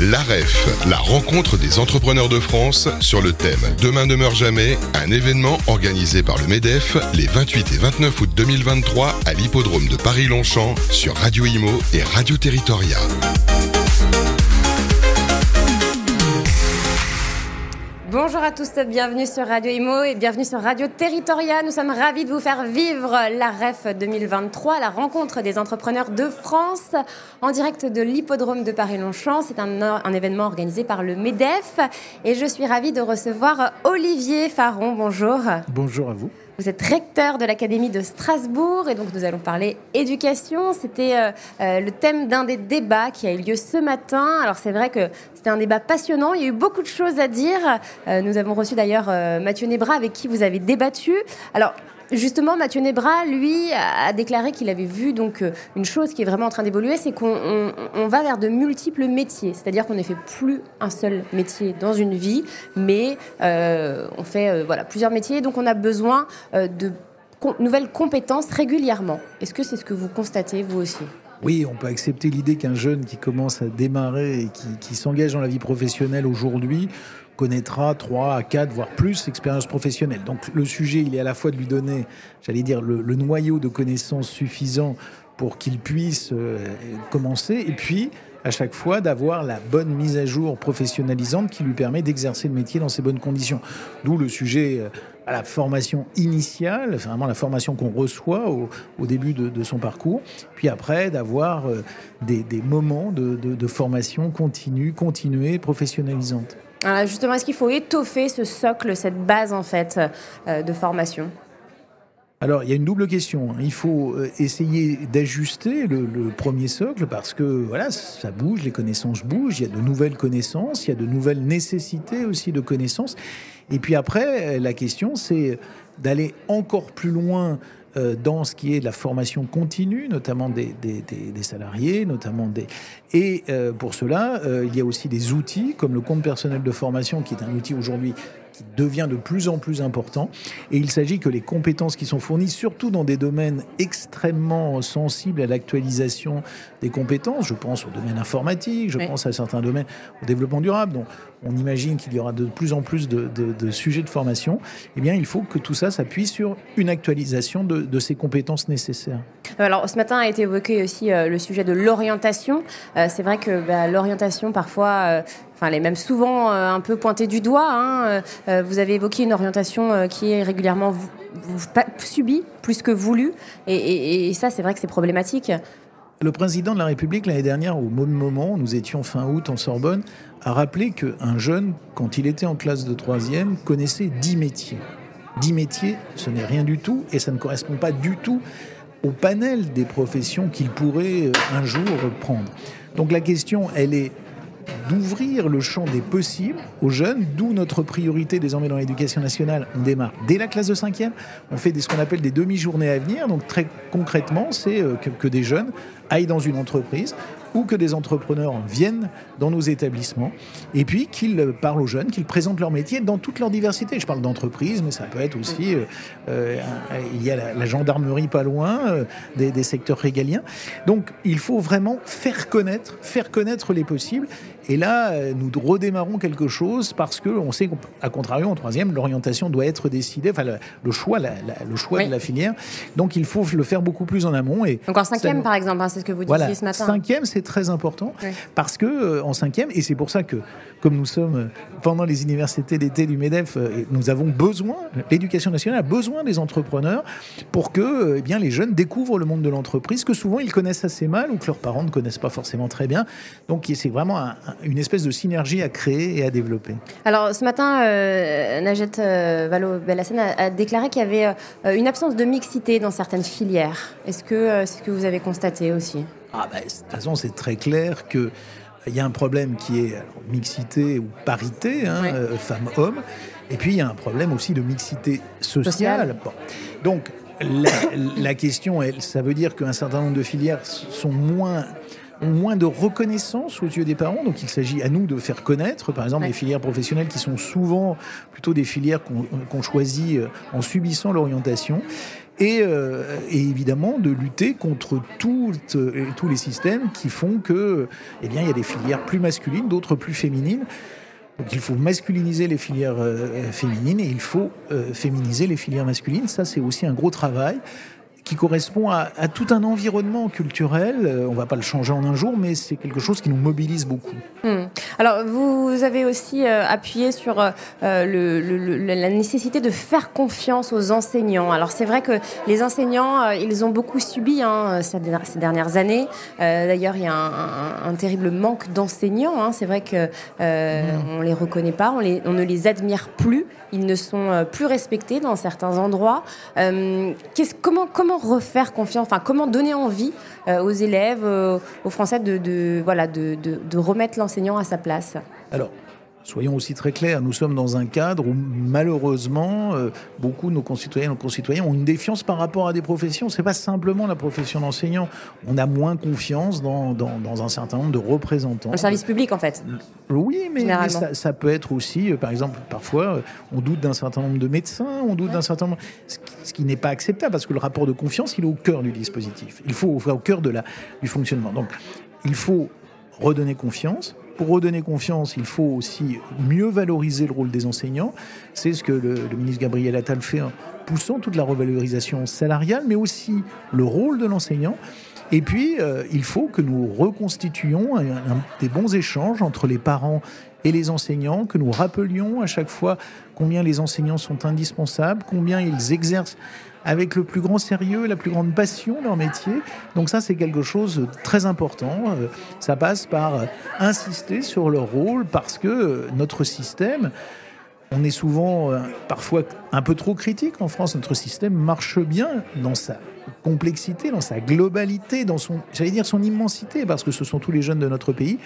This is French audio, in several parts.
L'AREF, la rencontre des entrepreneurs de France sur le thème Demain ne meurt jamais, un événement organisé par le MEDEF les 28 et 29 août 2023 à l'hippodrome de Paris-Longchamp sur Radio Imo et Radio Territoria. Bonjour à tous, bienvenue sur Radio Imo et bienvenue sur Radio Territoria. Nous sommes ravis de vous faire vivre la REF 2023, la rencontre des entrepreneurs de France, en direct de l'hippodrome de Paris-Longchamp. C'est un, événement organisé par le MEDEF et je suis ravie de recevoir Olivier Faron. Bonjour. Bonjour à vous. Vous êtes recteur de l'Académie de Strasbourg et donc nous allons parler éducation. C'était euh, euh, le thème d'un des débats qui a eu lieu ce matin. Alors c'est vrai que c'était un débat passionnant. Il y a eu beaucoup de choses à dire. Euh, nous avons reçu d'ailleurs euh, Mathieu Nebra avec qui vous avez débattu. Alors Justement, Mathieu Nebra, lui, a déclaré qu'il avait vu donc euh, une chose qui est vraiment en train d'évoluer, c'est qu'on on, on va vers de multiples métiers. C'est-à-dire qu'on ne fait plus un seul métier dans une vie, mais euh, on fait euh, voilà plusieurs métiers. Donc, on a besoin de nouvelles compétences régulièrement. Est-ce que c'est ce que vous constatez vous aussi? Oui, on peut accepter l'idée qu'un jeune qui commence à démarrer et qui s'engage dans la vie professionnelle aujourd'hui connaîtra 3 à 4, voire plus expériences professionnelles. Donc le sujet, il est à la fois de lui donner, j'allais dire, le, noyau de connaissances suffisant pour qu'il puisse euh, commencer, et puis à chaque fois d'avoir la bonne mise à jour professionnalisante qui lui permet d'exercer le métier dans ces bonnes conditions. D'où le sujet euh, à la formation initiale, vraiment la formation qu'on reçoit au, début de, son parcours, puis après d'avoir euh, des, moments de, de formation continue, continuée, professionnalisante. Alors justement, est-ce qu'il faut étoffer ce socle, cette base en fait euh, de formation? Alors, il y a une double question. Il faut euh, essayer d'ajuster le, le, premier socle parce que voilà, ça bouge, les connaissances bougent, il y a de nouvelles connaissances, il y a de nouvelles nécessités aussi de connaissances. Et puis après, la question, c'est d'aller encore plus loin euh, dans ce qui est de la formation continue, notamment des salariés, notamment des... Et euh, pour cela, euh, il y a aussi des outils comme le compte personnel de formation, qui est un outil aujourd'hui qui devient de plus en plus important. Et il s'agit que les compétences qui sont fournies, surtout dans des domaines extrêmement sensibles à l'actualisation des compétences, je pense au domaine informatique, je oui. pense à certains domaines au développement durable, donc on imagine qu'il y aura de plus en plus de, de, de, sujets de formation, eh bien il faut que tout ça s'appuie sur une actualisation de, de, ces compétences nécessaires. Alors ce matin a été évoqué aussi euh, le sujet de l'orientation. Euh, C'est vrai que bah, l'orientation parfois... Euh, Enfin, elle est même souvent euh, un peu pointée du doigt. Hein. Euh, vous avez évoqué une orientation euh, qui est régulièrement subie plus que voulue. Et, et, et ça, c'est vrai que c'est problématique. Le président de la République, l'année dernière, au même moment, nous étions fin août en Sorbonne, a rappelé qu'un jeune, quand il était en classe de troisième, connaissait dix métiers. Dix métiers, ce n'est rien du tout et ça ne correspond pas du tout au panel des professions qu'il pourrait un jour prendre. Donc la question, elle est d'ouvrir le champ des possibles aux jeunes, d'où notre priorité désormais dans l'éducation nationale. On démarre dès la classe de 5e, on fait ce qu'on appelle des demi-journées à venir. Donc très concrètement, c'est euh, que des jeunes aillent dans une entreprise ou que des entrepreneurs viennent dans nos établissements et puis qu'ils parlent aux jeunes, qu'ils présentent leur métier dans toute leur diversité. Je parle d'entreprise, mais ça peut être aussi, euh, euh, il y a la, la, gendarmerie pas loin, euh, des, des, secteurs régaliens. Donc il faut vraiment faire connaître, faire connaître les possibles. Et là, nous redémarrons quelque chose parce que on sait qu'à contrario, en troisième, l'orientation doit être décidée, enfin le, le choix, la, la, le choix oui. de la filière. Donc il faut le faire beaucoup plus en amont. Et Donc en cinquième, par exemple, hein, c'est ce que vous voilà, disiez ce matin. Cinquième, c'est très important parce que euh, en cinquième, et c'est pour ça que comme nous sommes euh, pendant les universités d'été du MEDEF, euh, nous avons besoin, l'éducation nationale a besoin des entrepreneurs pour que eh bien, les jeunes découvrent le monde de l'entreprise, que souvent ils connaissent assez mal ou que leurs parents ne connaissent pas forcément très bien. Donc c'est vraiment un, une espèce de synergie à créer et à développer. Alors ce matin, euh, Najette euh, Vallaud-Bellassène a, a, déclaré qu'il y avait euh, une absence de mixité dans certaines filières. Est-ce que euh, c'est ce que vous avez constaté aussi? Ah bah, De toute façon, c'est très clair que il y a un problème qui est alors, mixité ou parité, hein, oui. euh, femmes-hommes, et puis il y a un problème aussi de mixité sociale. Bon. Donc la, la, question, elle, ça veut dire qu'un certain nombre de filières sont moins ont moins de reconnaissance aux yeux des parents. Donc il s'agit à nous de faire connaître, par exemple, ouais. les filières professionnelles qui sont souvent plutôt des filières qu'on qu choisit euh, en subissant l'orientation. Et, euh, et, évidemment de lutter contre toutes, euh, tous les systèmes qui font que, eh bien, il y a des filières plus masculines, d'autres plus féminines. Donc il faut masculiniser les filières euh, féminines et il faut féminiser les filières masculines. Ça, c'est aussi un gros travail qui correspond à, à, tout un environnement culturel. Euh, on va pas le changer en un jour, mais c'est quelque chose qui nous mobilise beaucoup. Hmm. Alors, vous avez aussi euh, appuyé sur euh, le, le, la nécessité de faire confiance aux enseignants. Alors, c'est vrai que les enseignants, ils ont beaucoup subi hein, ces, dernières années. D'ailleurs, il y a un, un, terrible manque d'enseignants. Hein. C'est vrai que hmm. on les reconnaît pas, on, les, on, ne les admire plus. Ils ne sont plus respectés dans certains endroits. comment, comment refaire confiance, enfin comment donner envie euh, aux élèves, euh, aux Français de, remettre l'enseignant à sa place? Soyons aussi très clairs, nous sommes dans un cadre où malheureusement, euh, beaucoup de nos concitoyens, nos concitoyens ont une défiance par rapport à des professions. C'est pas simplement la profession d'enseignant. On a moins confiance dans, dans, dans, un certain nombre de représentants. Le service public, en fait. Oui, mais, ça, ça, peut être aussi, euh, par exemple, parfois, euh, on doute d'un certain nombre de médecins, on doute d'un certain nombre, ce qui, ce qui n'est pas acceptable parce que le rapport de confiance, il est au cœur du dispositif. Il faut au cœur de la, du fonctionnement. Donc, il faut redonner confiance pour redonner confiance, il faut aussi mieux valoriser le rôle des enseignants. C'est ce que le, ministre Gabriel Attal fait en poussant toute la revalorisation salariale, mais aussi le rôle de l'enseignant. Et puis, euh, il faut que nous reconstituions des bons échanges entre les parents et les enseignants, que nous rappelions à chaque fois combien les enseignants sont indispensables, combien ils exercent avec le plus grand sérieux, la plus grande passion leur métier. Donc ça, c'est quelque chose de très important. Euh, ça passe par euh, insister sur leur rôle parce que euh, notre système, on est souvent parfois un peu trop critique en France. Notre système marche bien dans sa complexité, dans sa globalité, dans son, j'allais dire son immensité, parce que ce sont tous les jeunes de notre pays.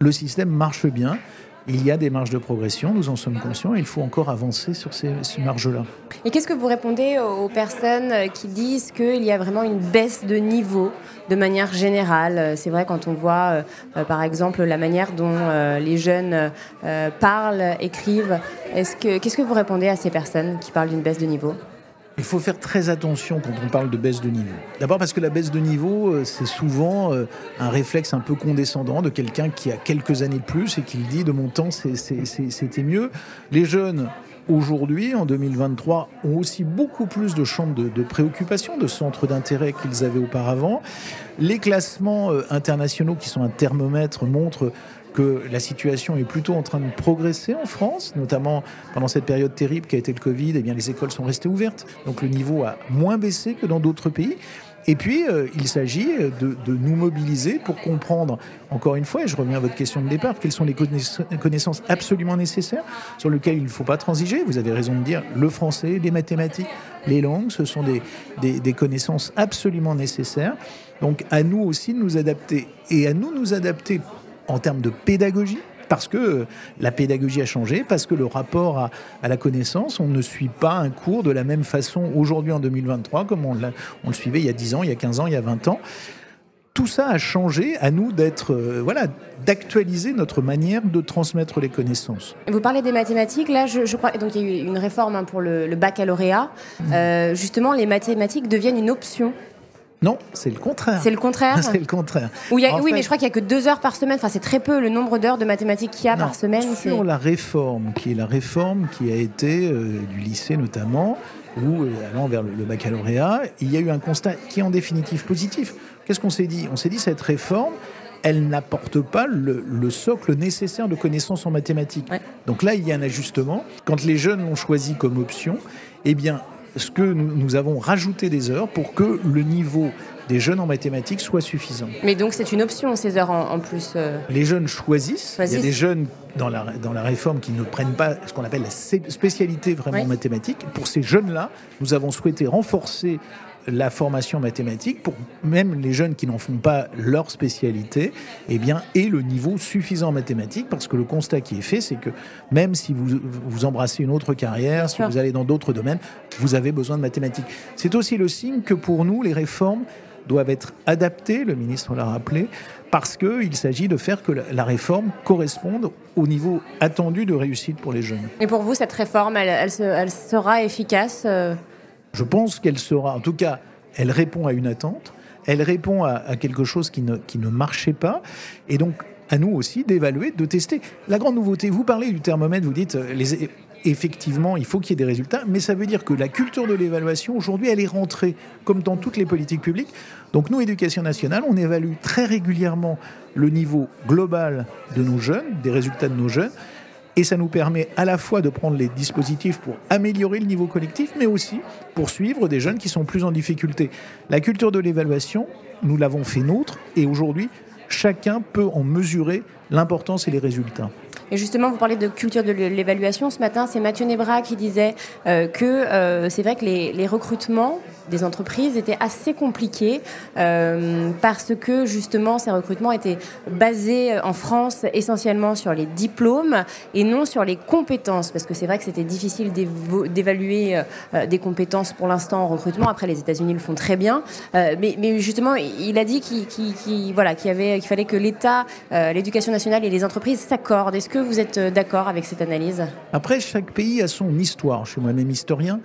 Le système marche bien. Il y a des marges de progression, nous en sommes conscients, et il faut encore avancer sur ces, marges-là. Et qu'est-ce que vous répondez aux personnes qui disent qu'il y a vraiment une baisse de niveau de manière générale? C'est vrai quand on voit, euh, par exemple, la manière dont euh, les jeunes euh, parlent, écrivent. Est-ce que, qu'est-ce que vous répondez à ces personnes qui parlent d'une baisse de niveau? Il faut faire très attention quand on parle de baisse de niveau. D'abord parce que la baisse de niveau, euh, c'est souvent euh, un réflexe un peu condescendant de quelqu'un qui a quelques années plus et qui dit de mon temps c'était mieux. Les jeunes aujourd'hui, en 2023, ont aussi beaucoup plus de champs de, de préoccupation, de centres d'intérêt qu'ils avaient auparavant. Les classements euh, internationaux qui sont un thermomètre montrent que la situation est plutôt en train de progresser en France, notamment pendant cette période terrible qui a été le Covid, eh bien les écoles sont restées ouvertes, donc le niveau a moins baissé que dans d'autres pays. Et puis, euh, il s'agit de, nous mobiliser pour comprendre, encore une fois, et je reviens à votre question de départ, quelles sont les connaissances absolument nécessaires sur lesquelles il ne faut pas transiger. Vous avez raison de dire le français, les mathématiques, les langues, ce sont des, des connaissances absolument nécessaires. Donc, à nous aussi de nous adapter. Et à nous nous adapter en termes de pédagogie parce que la pédagogie a changé, parce que le rapport à, à, la connaissance, on ne suit pas un cours de la même façon aujourd'hui en 2023 comme on, on, le suivait il y a 10 ans, il y a 15 ans, il y a 20 ans. Tout ça a changé, à nous d'être, euh, voilà, d'actualiser notre manière de transmettre les connaissances. Vous parlez des mathématiques, là, je, je crois, donc il y a eu une réforme hein, pour le, le baccalauréat. Mmh. Euh, justement, les mathématiques deviennent une option non, c'est le contraire. C'est le contraire C'est le contraire. oui, mais je crois qu'il n'y a que deux heures par semaine. Enfin, c'est très peu le nombre d'heures de mathématiques qu'il y a par semaine. Sur la réforme, qui est la réforme qui a été euh, du lycée notamment, ou euh, allant vers le, le, baccalauréat, il y a eu un constat qui est en définitive positif. Qu'est-ce qu'on s'est dit? On s'est dit cette réforme, elle n'apporte pas le, le, socle nécessaire de connaissances en mathématiques. Ouais. Donc là, il y a un ajustement. Quand les jeunes l'ont choisi comme option, eh bien, ce que nous avons rajouté des heures pour que le niveau des jeunes en mathématiques soit suffisant. Mais donc c'est une option ces heures en, en plus euh... Les jeunes choisissent. choisissent. Il y a des jeunes dans la, dans la réforme qui ne prennent pas ce qu'on appelle la spécialité vraiment oui. mathématique. Pour ces jeunes-là, nous avons souhaité renforcer la formation mathématique pour même les jeunes qui n'en font pas leur spécialité, eh bien, aient le niveau suffisant en mathématiques parce que le constat qui est fait, c'est que même si vous, vous embrassez une autre carrière, si vous allez dans d'autres domaines, vous avez besoin de mathématiques. C'est aussi le signe que pour nous, les réformes doivent être adaptées, le ministre l'a rappelé, parce qu'il s'agit de faire que la réforme corresponde au niveau attendu de réussite pour les jeunes. Et pour vous, cette réforme, elle, elle, elle sera efficace euh Je pense qu'elle sera, en tout cas, elle répond à une attente, elle répond à, quelque chose qui ne, qui marchait pas. Et donc, à nous aussi d'évaluer, de tester. La grande nouveauté, vous parlez du thermomètre, vous dites, euh, effectivement, il faut qu'il y ait des résultats, mais ça veut dire que la culture de l'évaluation, aujourd'hui, elle est rentrée, comme dans toutes les politiques publiques. Donc nous, Éducation nationale, on évalue très régulièrement le niveau global de nos jeunes, des résultats de nos jeunes, et ça nous permet à la fois de prendre les dispositifs pour améliorer le niveau collectif, mais aussi pour suivre des jeunes qui sont plus en difficulté. La culture de l'évaluation, nous l'avons fait nôtre, et aujourd'hui, chacun peut en mesurer l'importance et les résultats. Et justement, vous parlez de culture de l'évaluation. Ce matin, c'est Mathieu Nebra qui disait euh, que euh, c'est vrai que les, recrutements des entreprises étaient assez compliqués euh, parce que justement ces recrutements étaient basés en France essentiellement sur les diplômes et non sur les compétences parce que c'est vrai que c'était difficile d'évaluer des compétences pour l'instant en recrutement. Après, les États-Unis le font très bien, mais, justement, il a dit qu'il voilà, qu'il fallait que l'État, l'éducation nationale et les entreprises s'accordent. Est-ce que vous êtes euh, d'accord avec cette analyse? Après, chaque pays a son histoire. Je suis moi-même historien.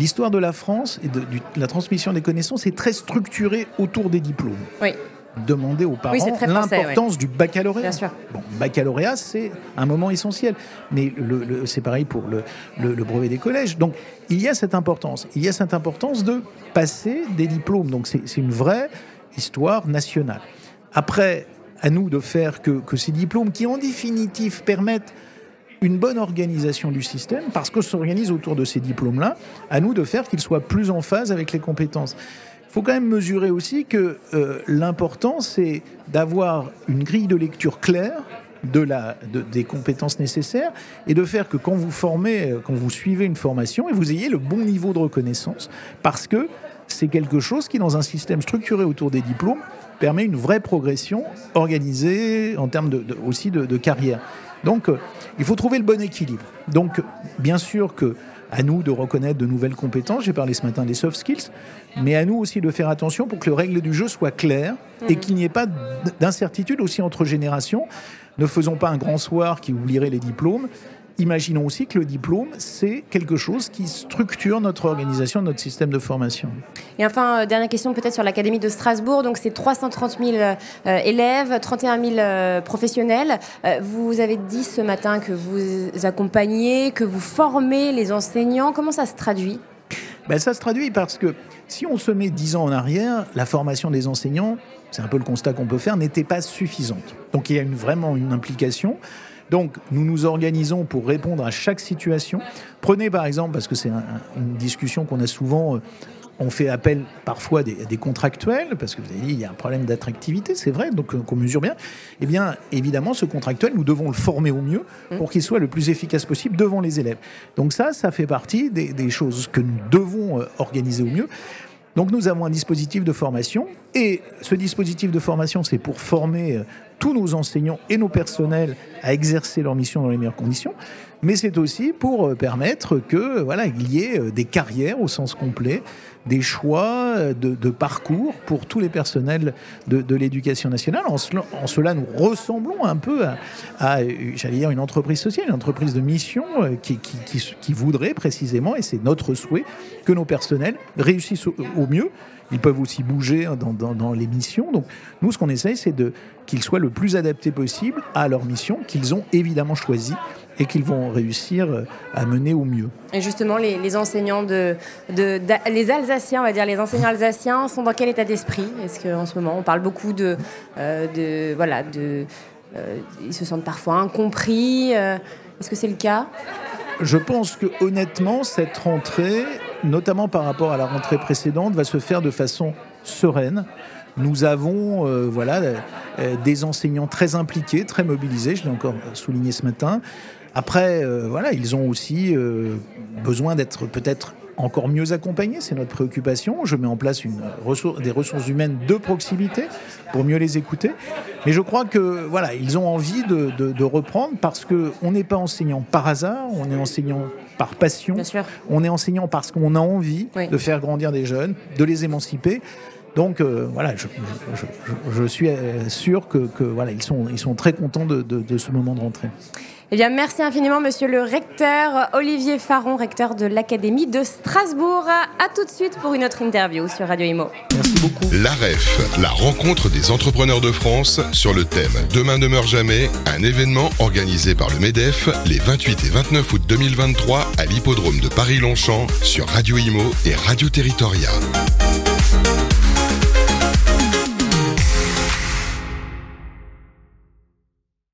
L'histoire de la France et de, la transmission des connaissances est très structurée autour des diplômes. Oui. Demander aux parents l'importance du baccalauréat. Bien sûr. Bon, baccalauréat, c'est un moment essentiel. Mais le, c'est pareil pour le, le, brevet des collèges. Donc, il y a cette importance. Il y a cette importance de passer des diplômes. Donc, c'est une vraie histoire nationale. Après, à nous de faire que, ces diplômes, qui en définitive permettent une bonne organisation du système, parce que s'organise autour de ces diplômes-là, à nous de faire qu'ils soient plus en phase avec les compétences. Il faut quand même mesurer aussi que euh, l'important, c'est d'avoir une grille de lecture claire de la, des compétences nécessaires et de faire que quand vous formez, euh, quand vous suivez une formation, et vous ayez le bon niveau de reconnaissance, parce que c'est quelque chose qui, dans un système structuré autour des diplômes, permet une vraie progression organisée en termes de, aussi de, carrière. Donc, euh, il faut trouver le bon équilibre. Donc, bien sûr que à nous de reconnaître de nouvelles compétences. J'ai parlé ce matin des soft skills, mais à nous aussi de faire attention pour que les règles du jeu soient claires et mhm. qu'il n'y ait pas d'incertitude aussi entre générations. Ne faisons pas un grand soir qui oublierait les diplômes imaginons aussi que le diplôme, c'est quelque chose qui structure notre organisation, notre système de formation. Et enfin, euh, dernière question peut-être sur l'Académie de Strasbourg. Donc, c'est 330 000 euh, élèves, 31 000 euh, professionnels. vous avez dit ce matin que vous accompagnez, que vous formez les enseignants. Comment ça se traduit? Ben, Ça se traduit parce que si on se met 10 ans en arrière, la formation des enseignants, c'est un peu le constat qu'on peut faire, n'était pas suffisante. Donc, il y a une, vraiment une implication. Donc, nous nous organisons pour répondre à chaque situation. Prenez par exemple, parce que c'est une discussion qu'on a souvent euh, on fait appel parfois à des, contractuels, parce que vous avez dit, il y a un problème d'attractivité, c'est vrai, donc euh, qu'on mesure bien. Eh bien, évidemment, ce contractuel, nous devons le former au mieux pour qu'il soit le plus efficace possible devant les élèves. Donc ça, ça fait partie des, des choses que nous devons euh, organiser au mieux. Donc nous avons un dispositif de formation et ce dispositif de formation, c'est pour former tous nos enseignants et nos personnels à exercer leur mission dans les meilleures conditions, mais c'est aussi pour euh, permettre que voilà il y ait euh, des carrières au sens complet, des choix euh, de, parcours pour tous les personnels de, l'éducation nationale. En cela, nous ressemblons un peu à, j'allais dire, une entreprise sociale, une entreprise de mission qui, qui, voudrait précisément, et c'est notre souhait, que nos personnels réussissent au mieux ils peuvent aussi bouger hein, dans, les missions. Donc nous, ce qu'on essaye, c'est de qu'ils soient le plus adaptés possible à leur mission qu'ils ont évidemment choisie et qu'ils vont réussir euh, à mener au mieux. Et justement, les, enseignants de, les Alsaciens, on va dire, les enseignants alsaciens sont dans quel état d'esprit? Est-ce qu'en ce moment, on parle beaucoup de, euh, de voilà, de, euh, ils se sentent parfois incompris. Est-ce que c'est le cas? Je pense que honnêtement, cette rentrée, notamment par rapport à la rentrée précédente, va se faire de façon sereine. Nous avons euh, voilà, euh, des enseignants très impliqués, très mobilisés, je l'ai encore souligné ce matin. Après, euh, voilà, ils ont aussi besoin d'être peut-être encore mieux accompagnés, c'est notre préoccupation. Je mets en place une ressource, des ressources humaines de proximité pour mieux les écouter. Mais je crois que voilà, ils ont envie de, de reprendre parce qu'on n'est pas enseignant par hasard, on est enseignant par passion. On est enseignant parce qu'on a envie de faire grandir des jeunes, de les émanciper. Donc voilà, je, suis sûr que, voilà, ils sont, ils sont très contents de, de ce moment de rentrée. Eh bien, merci infiniment, monsieur le recteur Olivier Faron, recteur de l'Académie de Strasbourg. À tout de suite pour une autre interview sur Radio Imo. Merci beaucoup. L'AREF, la rencontre des entrepreneurs de France sur le thème Demain ne meurt jamais, un événement organisé par le MEDEF les 28 et 29 août 2023 à l'hippodrome de Paris-Longchamp sur Radio Imo et Radio Territoria.